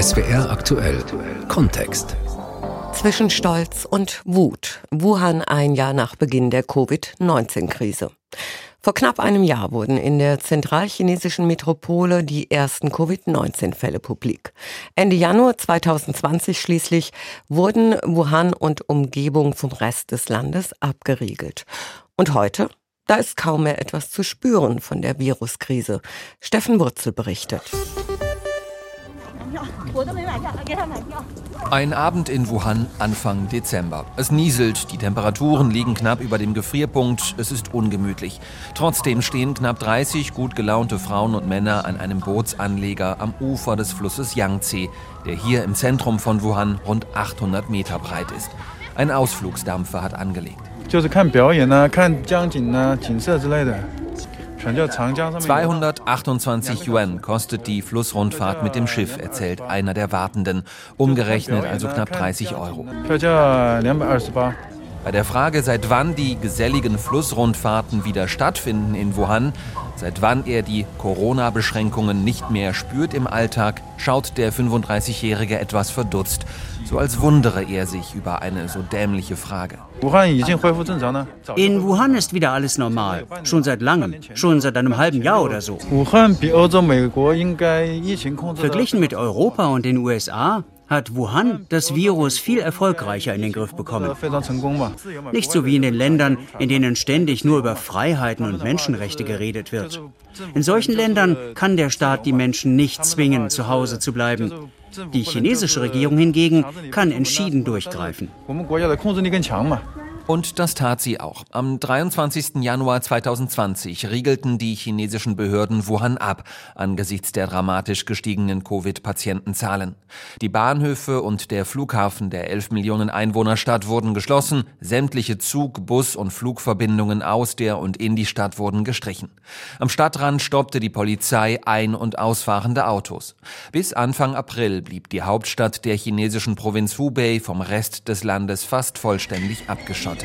SWR aktuell Kontext. Zwischen Stolz und Wut. Wuhan ein Jahr nach Beginn der Covid-19-Krise. Vor knapp einem Jahr wurden in der zentralchinesischen Metropole die ersten Covid-19-Fälle publik. Ende Januar 2020 schließlich wurden Wuhan und Umgebung vom Rest des Landes abgeriegelt. Und heute? Da ist kaum mehr etwas zu spüren von der Viruskrise. Steffen Wurzel berichtet. Ein Abend in Wuhan Anfang Dezember. Es nieselt, die Temperaturen liegen knapp über dem Gefrierpunkt, es ist ungemütlich. Trotzdem stehen knapp 30 gut gelaunte Frauen und Männer an einem Bootsanleger am Ufer des Flusses Yangtze, der hier im Zentrum von Wuhan rund 800 Meter breit ist. Ein Ausflugsdampfer hat angelegt. 228 Yuan kostet die Flussrundfahrt mit dem Schiff, erzählt einer der Wartenden. Umgerechnet also knapp 30 Euro. Bei der Frage, seit wann die geselligen Flussrundfahrten wieder stattfinden in Wuhan, seit wann er die Corona-Beschränkungen nicht mehr spürt im Alltag, schaut der 35-Jährige etwas verdutzt, so als wundere er sich über eine so dämliche Frage. In Wuhan ist wieder alles normal, schon seit langem, schon seit einem halben Jahr oder so. Verglichen mit Europa und den USA hat Wuhan das Virus viel erfolgreicher in den Griff bekommen. Nicht so wie in den Ländern, in denen ständig nur über Freiheiten und Menschenrechte geredet wird. In solchen Ländern kann der Staat die Menschen nicht zwingen, zu Hause zu bleiben. Die chinesische Regierung hingegen kann entschieden durchgreifen. Und das tat sie auch. Am 23. Januar 2020 riegelten die chinesischen Behörden Wuhan ab, angesichts der dramatisch gestiegenen Covid-Patientenzahlen. Die Bahnhöfe und der Flughafen der 11 Millionen Einwohnerstadt wurden geschlossen, sämtliche Zug-, Bus- und Flugverbindungen aus der und in die Stadt wurden gestrichen. Am Stadtrand stoppte die Polizei ein- und ausfahrende Autos. Bis Anfang April blieb die Hauptstadt der chinesischen Provinz Hubei vom Rest des Landes fast vollständig abgeschottet.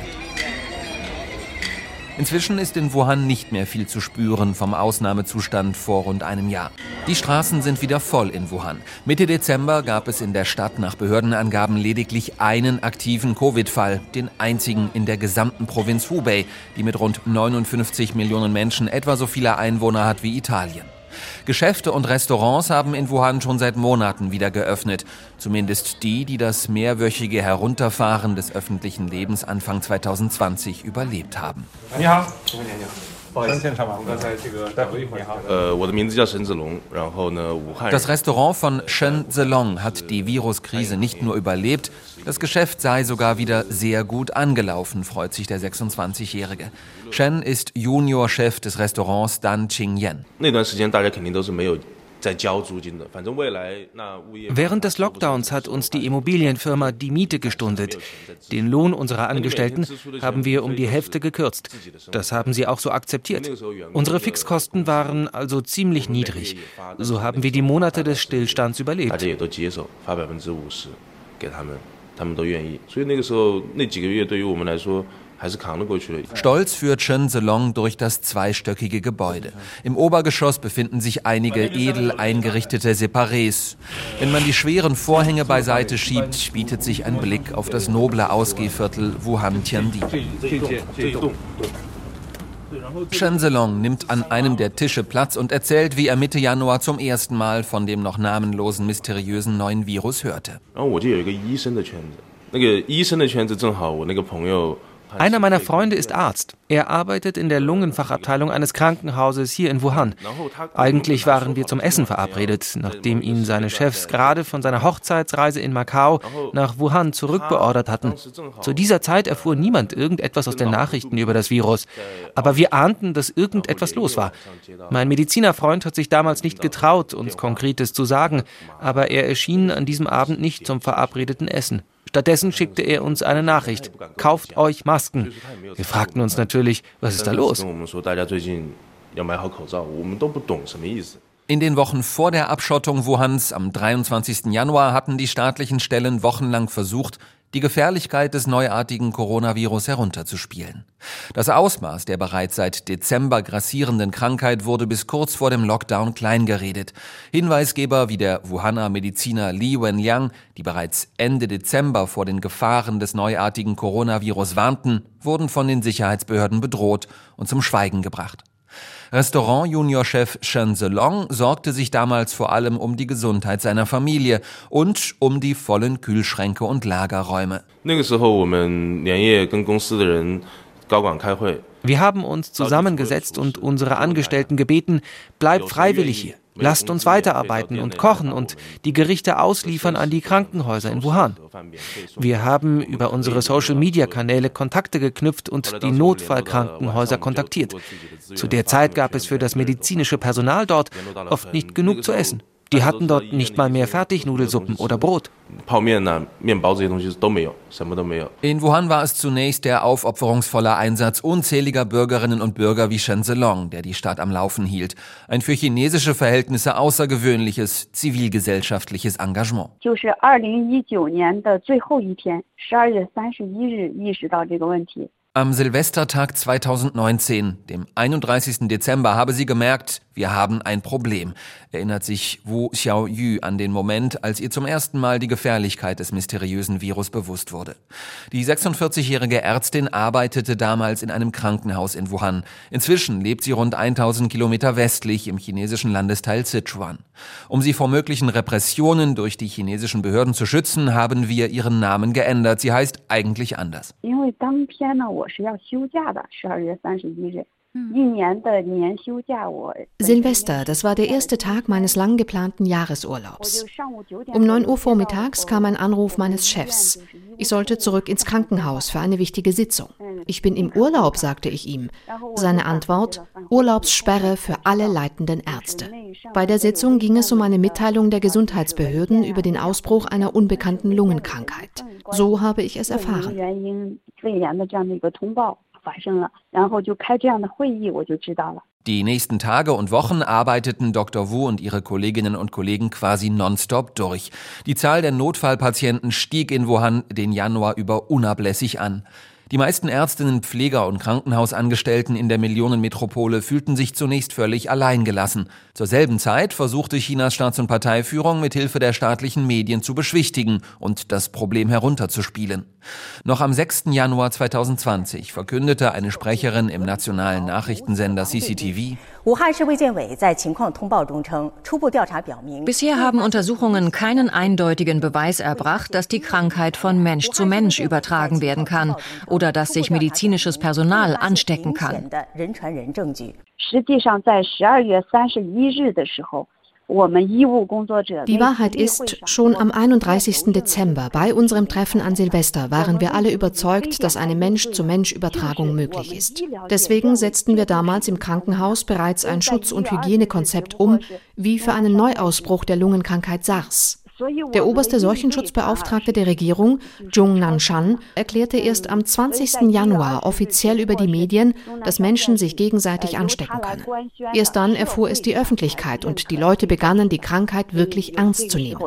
Inzwischen ist in Wuhan nicht mehr viel zu spüren vom Ausnahmezustand vor rund einem Jahr. Die Straßen sind wieder voll in Wuhan. Mitte Dezember gab es in der Stadt nach Behördenangaben lediglich einen aktiven Covid-Fall, den einzigen in der gesamten Provinz Hubei, die mit rund 59 Millionen Menschen etwa so viele Einwohner hat wie Italien. Geschäfte und Restaurants haben in Wuhan schon seit Monaten wieder geöffnet. Zumindest die, die das mehrwöchige Herunterfahren des öffentlichen Lebens Anfang 2020 überlebt haben. Ja. 不好意思，现场吧，我刚才这个等了一会儿。呃，我的名字叫沈子龙，然后呢，武汉人 Das Restaurant von Shen Zelong hat die Viruskrise nicht nur überlebt, das Geschäft sei sogar wieder sehr gut angelaufen, freut sich der 26-Jährige. Shen ist Juniorchef des Restaurants Dan Qingyan. 那段时间大家肯定都是没有 Während des Lockdowns hat uns die Immobilienfirma die Miete gestundet. Den Lohn unserer Angestellten haben wir um die Hälfte gekürzt. Das haben sie auch so akzeptiert. Unsere Fixkosten waren also ziemlich niedrig. So haben wir die Monate des Stillstands überlebt. 家也都接受，发百分之五十给他们，他们都愿意。所以那个时候那几个月对于我们来说还是扛得过去的。 Stolz führt Shen Zelong durch das zweistöckige Gebäude. Im Obergeschoss befinden sich einige edel eingerichtete Separés. Wenn man die schweren Vorhänge beiseite schiebt, bietet sich ein Blick auf das noble Ausgehviertel Wuhan Tiandi. 这一栋 Shen Zelong nimmt an einem der Tische Platz und erzählt, wie er Mitte Januar zum ersten Mal von dem noch namenlosen, mysteriösen neuen Virus hörte. 然后我就有一个医生的圈子，那个医生的圈子正好我那个朋友。 他 Einer meiner Freunde ist Arzt. Er arbeitet in der Lungenfachabteilung eines Krankenhauses hier in Wuhan. Eigentlich waren wir zum Essen verabredet, nachdem ihn seine Chefs gerade von seiner Hochzeitsreise in Macau nach Wuhan zurückbeordert hatten. Zu dieser Zeit erfuhr niemand irgendetwas aus den Nachrichten über das Virus. Aber wir ahnten, dass irgendetwas los war. Mein Medizinerfreund hat sich damals nicht getraut, uns Konkretes zu sagen, aber er erschien an diesem Abend nicht zum verabredeten Essen. Stattdessen schickte er uns eine Nachricht. Kauft euch Masken. Wir fragten uns natürlich, was ist da los? In den Wochen vor der Abschottung Wuhans am 23. Januar hatten die staatlichen Stellen wochenlang versucht, die Gefährlichkeit des neuartigen Coronavirus herunterzuspielen. Das Ausmaß der bereits seit Dezember grassierenden Krankheit wurde bis kurz vor dem Lockdown kleingeredet. Hinweisgeber wie der Wuhaner Mediziner Li Wenliang, die bereits Ende Dezember vor den Gefahren des neuartigen Coronavirus warnten, wurden von den Sicherheitsbehörden bedroht und zum Schweigen gebracht. Restaurant-Juniorchef Shen Zelong sorgte sich damals vor allem um die Gesundheit seiner Familie und um die vollen Kühlschränke und Lagerräume. Wir haben uns zusammengesetzt und unsere Angestellten gebeten, bleibt freiwillig hier. Lasst uns weiterarbeiten und kochen und die Gerichte ausliefern an die Krankenhäuser in Wuhan. Wir haben über unsere Social-Media-Kanäle Kontakte geknüpft und die Notfallkrankenhäuser kontaktiert. Zu der Zeit gab es für das medizinische Personal dort oft nicht genug zu essen. Die also hatten dort nicht mal mehr Fertignudelsuppen oder Brot. In Wuhan war es zunächst der aufopferungsvolle Einsatz unzähliger Bürgerinnen und Bürger wie Shenzelong, der die Stadt am Laufen hielt. Ein für chinesische Verhältnisse außergewöhnliches zivilgesellschaftliches Engagement. Am Silvestertag 2019, dem 31. Dezember, habe sie gemerkt, wir haben ein Problem, erinnert sich Wu Xiaoyu an den Moment, als ihr zum ersten Mal die Gefährlichkeit des mysteriösen Virus bewusst wurde. Die 46-jährige Ärztin arbeitete damals in einem Krankenhaus in Wuhan. Inzwischen lebt sie rund 1000 Kilometer westlich im chinesischen Landesteil Sichuan. Um sie vor möglichen Repressionen durch die chinesischen Behörden zu schützen, haben wir ihren Namen geändert. Sie heißt eigentlich anders. 我是要休假的，十二月三十一日。 Silvester, das war der erste Tag meines lang geplanten Jahresurlaubs. Um 9 Uhr vormittags kam ein Anruf meines Chefs. Ich sollte zurück ins Krankenhaus für eine wichtige Sitzung. Ich bin im Urlaub, sagte ich ihm. Seine Antwort, Urlaubssperre für alle leitenden Ärzte. Bei der Sitzung ging es um eine Mitteilung der Gesundheitsbehörden über den Ausbruch einer unbekannten Lungenkrankheit. So habe ich es erfahren. 发生了，然后就开这样的会议，我就知道了。Die nächsten Tage und Wochen arbeiteten Dr. Wu und ihre Kolleginnen und Kollegen quasi nonstop durch. Die Zahl der Notfallpatienten stieg in Wuhan den Januar über unablässig an. Die meisten Ärztinnen, Pfleger und Krankenhausangestellten in der Millionenmetropole fühlten sich zunächst völlig alleingelassen. Zur selben Zeit versuchte Chinas Staats- und Parteiführung mit Hilfe der staatlichen Medien zu beschwichtigen und das Problem herunterzuspielen. Noch am 6. Januar 2020 verkündete eine Sprecherin im nationalen Nachrichtensender CCTV, Bisher haben Untersuchungen keinen eindeutigen Beweis erbracht, dass die Krankheit von Mensch zu Mensch übertragen werden kann oder dass sich medizinisches Personal anstecken kann. 实际上，在十二月三十一日的时候。 Die Wahrheit ist, schon am 31. Dezember bei unserem Treffen an Silvester waren wir alle überzeugt, dass eine Mensch-zu-Mensch-Übertragung möglich ist. Deswegen setzten wir damals im Krankenhaus bereits ein Schutz- und Hygienekonzept um, wie für einen Neuausbruch der Lungenkrankheit SARS. Der oberste Seuchenschutzbeauftragte der Regierung, Zhong Nanshan, erklärte erst am 20. Januar offiziell über die Medien, dass Menschen sich gegenseitig anstecken können. Erst dann erfuhr es die Öffentlichkeit und die Leute begannen, die Krankheit wirklich ernst zu nehmen.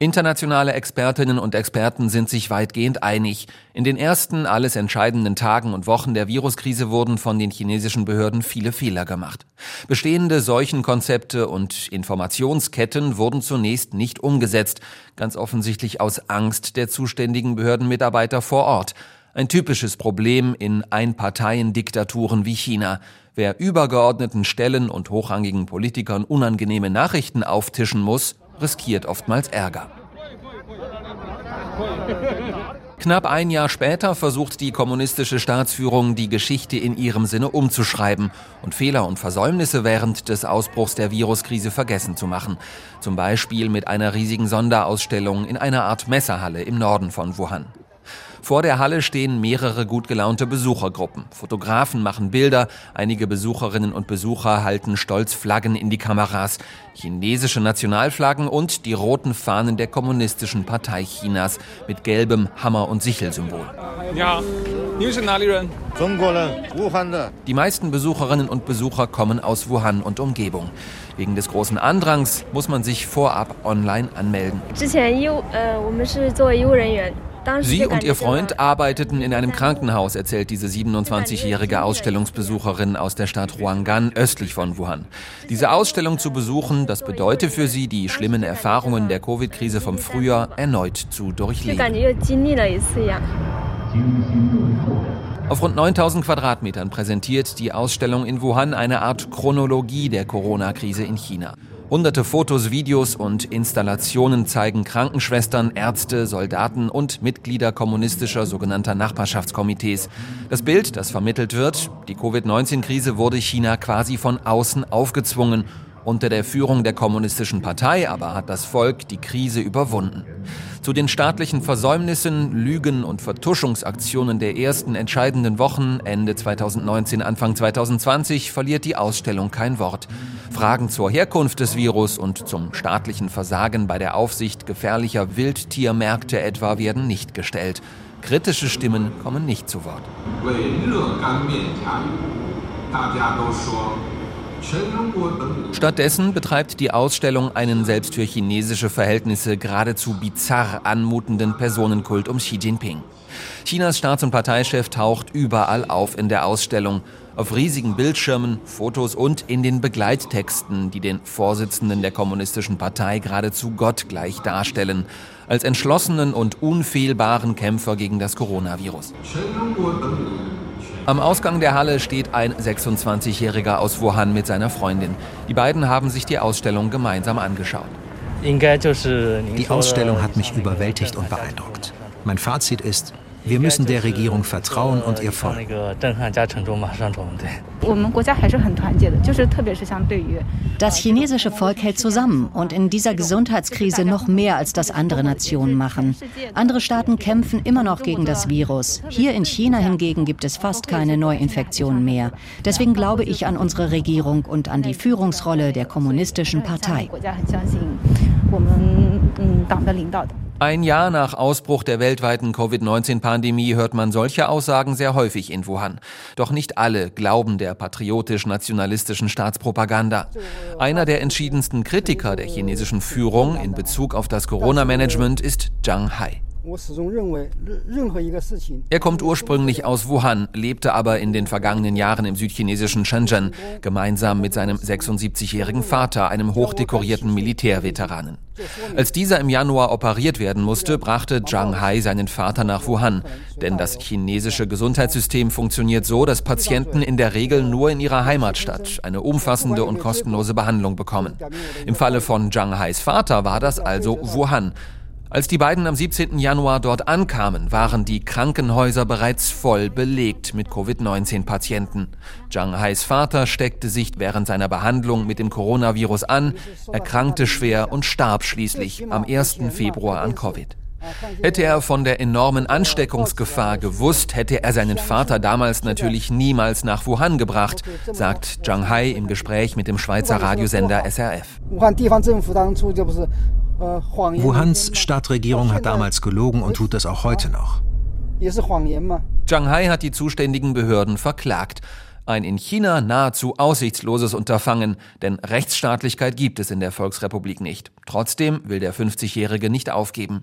Internationale Expertinnen und Experten sind sich weitgehend einig. In den ersten alles entscheidenden Tagen und Wochen der Viruskrise wurden von den chinesischen Behörden viele Fehler gemacht. Bestehende Seuchenkonzepte und Informationsketten wurden zunächst nicht umgesetzt, ganz offensichtlich aus Angst der zuständigen Behördenmitarbeiter vor Ort. Ein typisches Problem in Einparteiendiktaturen wie China. Wer übergeordneten Stellen und hochrangigen Politikern unangenehme Nachrichten auftischen muss, riskiert oftmals Ärger. Knapp ein Jahr später versucht die kommunistische Staatsführung, die Geschichte in ihrem Sinne umzuschreiben und Fehler und Versäumnisse während des Ausbruchs der Viruskrise vergessen zu machen. Zum Beispiel mit einer riesigen Sonderausstellung in einer Art Messerhalle im Norden von Wuhan. Vor der Halle stehen mehrere gut gelaunte Besuchergruppen. Fotografen machen Bilder, einige Besucherinnen und Besucher halten stolz Flaggen in die Kameras, chinesische Nationalflaggen und die roten Fahnen der kommunistischen Partei Chinas mit gelbem Hammer- und Sichelsymbol. Ja. Die meisten Besucherinnen und Besucher kommen aus Wuhan und Umgebung. Wegen des großen Andrangs muss man sich vorab online anmelden. Sie und ihr Freund arbeiteten in einem Krankenhaus, erzählt diese 27-jährige Ausstellungsbesucherin aus der Stadt Huanggan östlich von Wuhan. Diese Ausstellung zu besuchen, das bedeutet für sie, die schlimmen Erfahrungen der Covid-Krise vom Frühjahr erneut zu durchleben. Auf rund 9000 Quadratmetern präsentiert die Ausstellung in Wuhan eine Art Chronologie der Corona-Krise in China. Hunderte Fotos, Videos und Installationen zeigen Krankenschwestern, Ärzte, Soldaten und Mitglieder kommunistischer sogenannter Nachbarschaftskomitees. Das Bild, das vermittelt wird, die Covid-19-Krise wurde China quasi von außen aufgezwungen unter der Führung der Kommunistischen Partei aber hat das Volk die Krise überwunden. Zu den staatlichen Versäumnissen, Lügen und Vertuschungsaktionen der ersten entscheidenden Wochen Ende 2019, Anfang 2020 verliert die Ausstellung kein Wort. Fragen zur Herkunft des Virus und zum staatlichen Versagen bei der Aufsicht gefährlicher Wildtiermärkte etwa werden nicht gestellt. Kritische Stimmen kommen nicht zu Wort. Stattdessen betreibt die Ausstellung einen selbst für chinesische Verhältnisse geradezu bizarr anmutenden Personenkult um Xi Jinping. Chinas Staats- und Parteichef taucht überall auf in der Ausstellung, auf riesigen Bildschirmen, Fotos und in den Begleittexten, die den Vorsitzenden der Kommunistischen Partei geradezu gottgleich darstellen, als entschlossenen und unfehlbaren Kämpfer gegen das Coronavirus. Am Ausgang der Halle steht ein 26-Jähriger aus Wuhan mit seiner Freundin. Die beiden haben sich die Ausstellung gemeinsam angeschaut. Die Ausstellung hat mich überwältigt und beeindruckt. Mein Fazit ist, wir müssen der Regierung vertrauen und ihr folgen. Das chinesische Volk hält zusammen und in dieser Gesundheitskrise noch mehr als das andere Nationen machen. Andere Staaten kämpfen immer noch gegen das Virus. Hier in China hingegen gibt es fast keine Neuinfektionen mehr. Deswegen glaube ich an unsere Regierung und an die Führungsrolle der kommunistischen Partei. Ein Jahr nach Ausbruch der weltweiten Covid-19-Pandemie hört man solche Aussagen sehr häufig in Wuhan. Doch nicht alle glauben der patriotisch-nationalistischen Staatspropaganda. Einer der entschiedensten Kritiker der chinesischen Führung in Bezug auf das Corona-Management ist Zhang Hai. Er kommt ursprünglich aus Wuhan, lebte aber in den vergangenen Jahren im südchinesischen Shenzhen, gemeinsam mit seinem 76-jährigen Vater, einem hochdekorierten Militärveteranen. Als dieser im Januar operiert werden musste, brachte Zhang Hai seinen Vater nach Wuhan. Denn das chinesische Gesundheitssystem funktioniert so, dass Patienten in der Regel nur in ihrer Heimatstadt eine umfassende und kostenlose Behandlung bekommen. Im Falle von Zhang Hais Vater war das also Wuhan. Als die beiden am 17. Januar dort ankamen, waren die Krankenhäuser bereits voll belegt mit Covid-19-Patienten. Zhang Hais Vater steckte sich während seiner Behandlung mit dem Coronavirus an, erkrankte schwer und starb schließlich am 1. Februar an Covid. Hätte er von der enormen Ansteckungsgefahr gewusst, hätte er seinen Vater damals natürlich niemals nach Wuhan gebracht, sagt Zhang Hai im Gespräch mit dem Schweizer Radiosender SRF. Wuhans Stadtregierung hat damals gelogen und tut das auch heute noch. Zhang Hai hat die zuständigen Behörden verklagt. Ein in China nahezu aussichtsloses Unterfangen, denn Rechtsstaatlichkeit gibt es in der Volksrepublik nicht. Trotzdem will der 50-Jährige nicht aufgeben.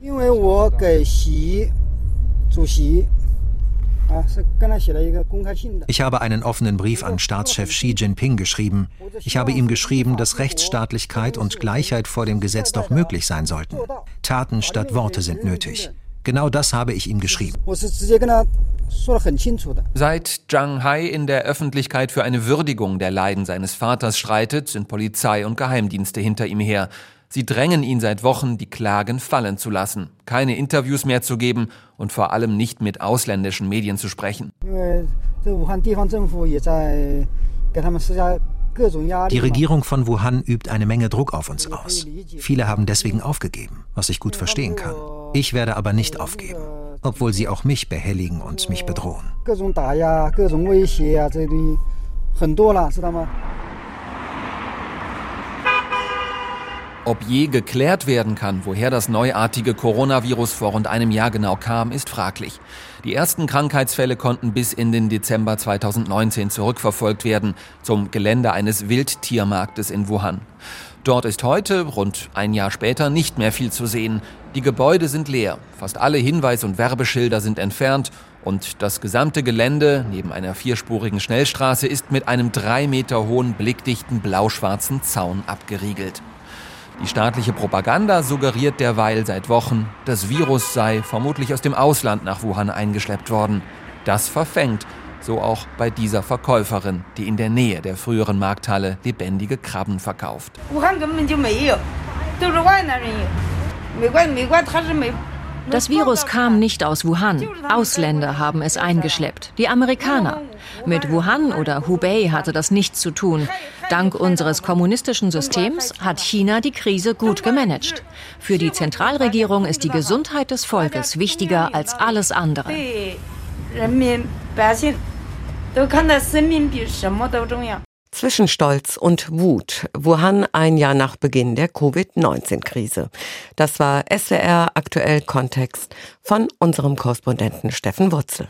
Ich habe einen offenen Brief an Staatschef Xi Jinping geschrieben. Ich habe ihm geschrieben, dass Rechtsstaatlichkeit und Gleichheit vor dem Gesetz doch möglich sein sollten. Taten statt Worte sind nötig. Genau das habe ich ihm geschrieben. Seit Zhang Hai in der Öffentlichkeit für eine Würdigung der Leiden seines Vaters streitet, sind Polizei und Geheimdienste hinter ihm her. Sie drängen ihn seit Wochen, die Klagen fallen zu lassen, keine Interviews mehr zu geben und vor allem nicht mit ausländischen Medien zu sprechen. Die Regierung von Wuhan übt eine Menge Druck auf uns aus. Viele haben deswegen aufgegeben, was ich gut verstehen kann. Ich werde aber nicht aufgeben, obwohl sie auch mich behelligen und mich bedrohen. Ob je geklärt werden kann, woher das neuartige Coronavirus vor rund einem Jahr genau kam, ist fraglich. Die ersten Krankheitsfälle konnten bis in den Dezember 2019 zurückverfolgt werden zum Gelände eines Wildtiermarktes in Wuhan. Dort ist heute, rund ein Jahr später, nicht mehr viel zu sehen. Die Gebäude sind leer, fast alle Hinweis- und Werbeschilder sind entfernt und das gesamte Gelände neben einer vierspurigen Schnellstraße ist mit einem drei Meter hohen blickdichten blau-schwarzen Zaun abgeriegelt. Die staatliche Propaganda suggeriert derweil seit Wochen, das Virus sei vermutlich aus dem Ausland nach Wuhan eingeschleppt worden. Das verfängt, so auch bei dieser Verkäuferin, die in der Nähe der früheren Markthalle lebendige Krabben verkauft. Wuhan das Virus kam nicht aus Wuhan. Ausländer haben es eingeschleppt. Die Amerikaner. Mit Wuhan oder Hubei hatte das nichts zu tun. Dank unseres kommunistischen Systems hat China die Krise gut gemanagt. Für die Zentralregierung ist die Gesundheit des Volkes wichtiger als alles andere. Zwischen Stolz und Wut. Wuhan ein Jahr nach Beginn der Covid-19-Krise. Das war SWR aktuell Kontext von unserem Korrespondenten Steffen Wurzel.